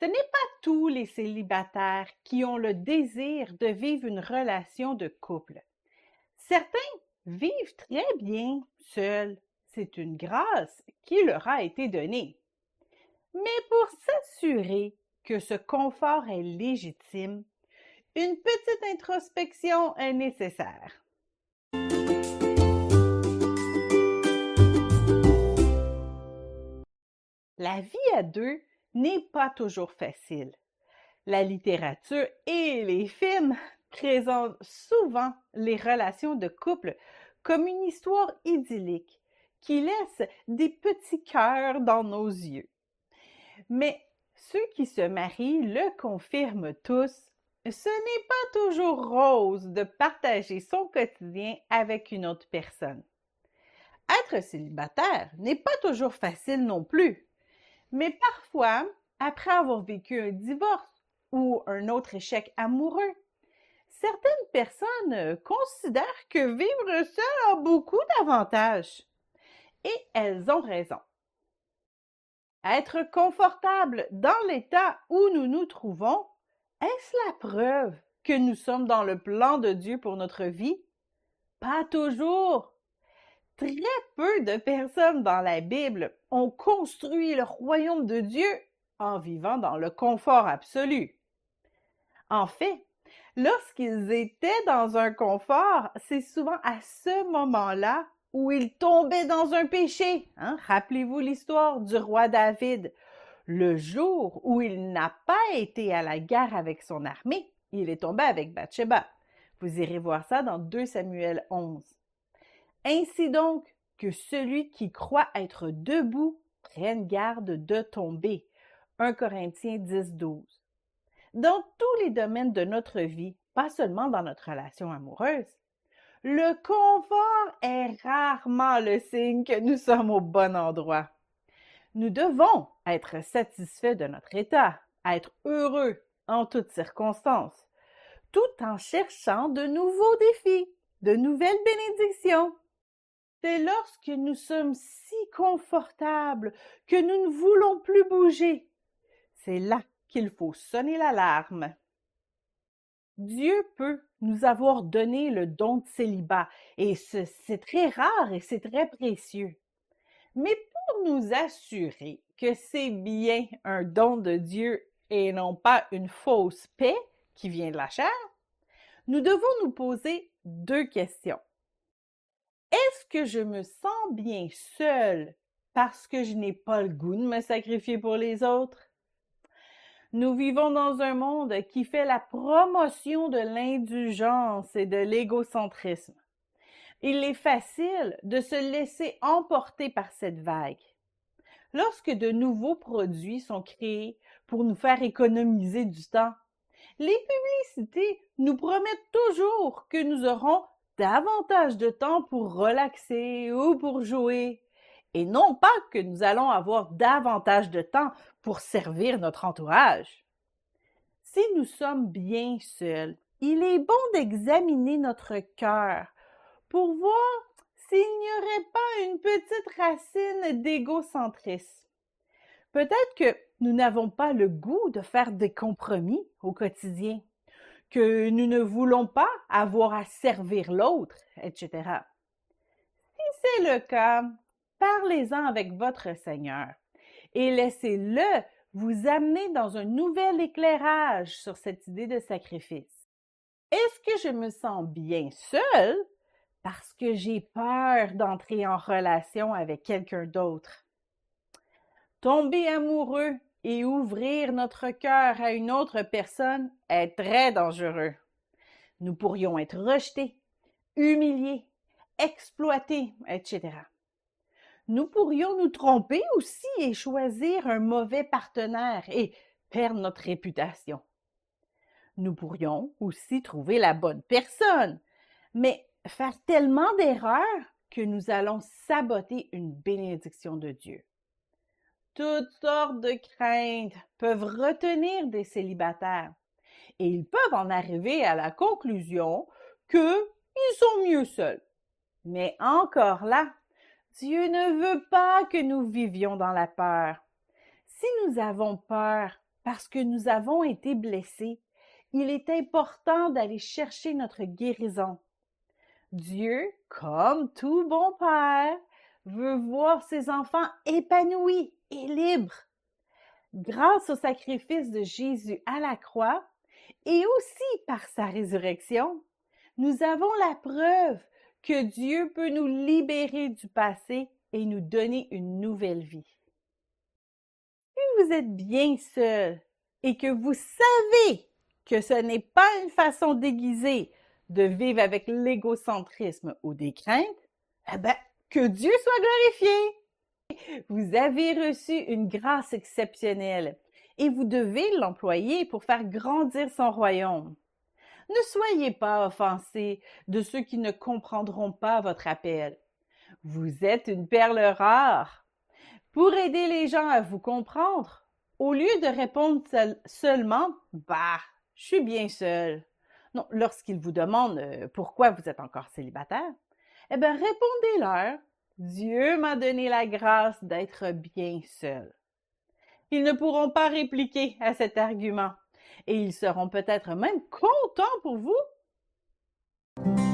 Ce n'est pas tous les célibataires qui ont le désir de vivre une relation de couple. Certains vivent très bien seuls. C'est une grâce qui leur a été donnée. Mais pour s'assurer que ce confort est légitime, une petite introspection est nécessaire. La vie à deux n'est pas toujours facile. La littérature et les films présentent souvent les relations de couple comme une histoire idyllique qui laisse des petits cœurs dans nos yeux. Mais ceux qui se marient le confirment tous, ce n'est pas toujours rose de partager son quotidien avec une autre personne. Être célibataire n'est pas toujours facile non plus. Mais parfois, après avoir vécu un divorce ou un autre échec amoureux, certaines personnes considèrent que vivre seul a beaucoup d'avantages. Et elles ont raison. Être confortable dans l'état où nous nous trouvons, est-ce la preuve que nous sommes dans le plan de Dieu pour notre vie? Pas toujours. Très peu de personnes dans la Bible ont construit le royaume de Dieu en vivant dans le confort absolu. En fait, lorsqu'ils étaient dans un confort, c'est souvent à ce moment-là où ils tombaient dans un péché. Hein? Rappelez-vous l'histoire du roi David. Le jour où il n'a pas été à la guerre avec son armée, il est tombé avec Bathsheba. Vous irez voir ça dans 2 Samuel 11. Ainsi donc que celui qui croit être debout prenne garde de tomber. 1 Corinthiens 10, 12. Dans tous les domaines de notre vie, pas seulement dans notre relation amoureuse, le confort est rarement le signe que nous sommes au bon endroit. Nous devons être satisfaits de notre état, être heureux en toutes circonstances, tout en cherchant de nouveaux défis, de nouvelles bénédictions. C'est lorsque nous sommes si confortables que nous ne voulons plus bouger. C'est là qu'il faut sonner l'alarme. Dieu peut nous avoir donné le don de célibat, et c'est très rare et c'est très précieux. Mais pour nous assurer que c'est bien un don de Dieu et non pas une fausse paix qui vient de la chair, nous devons nous poser deux questions. Je me sens bien seule parce que je n'ai pas le goût de me sacrifier pour les autres? Nous vivons dans un monde qui fait la promotion de l'indulgence et de l'égocentrisme. Il est facile de se laisser emporter par cette vague. Lorsque de nouveaux produits sont créés pour nous faire économiser du temps, les publicités nous promettent toujours que nous aurons davantage de temps pour relaxer ou pour jouer, et non pas que nous allons avoir davantage de temps pour servir notre entourage. Si nous sommes bien seuls, il est bon d'examiner notre cœur pour voir s'il n'y aurait pas une petite racine d'égocentrisme. Peut-être que nous n'avons pas le goût de faire des compromis au quotidien que nous ne voulons pas avoir à servir l'autre, etc. Si c'est le cas, parlez-en avec votre Seigneur et laissez-le vous amener dans un nouvel éclairage sur cette idée de sacrifice. Est-ce que je me sens bien seule parce que j'ai peur d'entrer en relation avec quelqu'un d'autre? Tomber amoureux et ouvrir notre cœur à une autre personne est très dangereux. Nous pourrions être rejetés, humiliés, exploités, etc. Nous pourrions nous tromper aussi et choisir un mauvais partenaire et perdre notre réputation. Nous pourrions aussi trouver la bonne personne, mais faire tellement d'erreurs que nous allons saboter une bénédiction de Dieu. Toutes sortes de craintes peuvent retenir des célibataires et ils peuvent en arriver à la conclusion qu'ils sont mieux seuls. Mais encore là, Dieu ne veut pas que nous vivions dans la peur. Si nous avons peur, parce que nous avons été blessés, il est important d'aller chercher notre guérison. Dieu, comme tout bon père, veut voir ses enfants épanouis et libres. Grâce au sacrifice de Jésus à la croix et aussi par sa résurrection, nous avons la preuve que Dieu peut nous libérer du passé et nous donner une nouvelle vie. Si vous êtes bien seul et que vous savez que ce n'est pas une façon déguisée de vivre avec l'égocentrisme ou des craintes, eh ben, que Dieu soit glorifié. Vous avez reçu une grâce exceptionnelle et vous devez l'employer pour faire grandir son royaume. Ne soyez pas offensés de ceux qui ne comprendront pas votre appel. Vous êtes une perle rare. Pour aider les gens à vous comprendre, au lieu de répondre seulement Bah, je suis bien seul. Non, lorsqu'ils vous demandent euh, pourquoi vous êtes encore célibataire, eh bien, répondez-leur Dieu m'a donné la grâce d'être bien seul. Ils ne pourront pas répliquer à cet argument et ils seront peut-être même contents pour vous.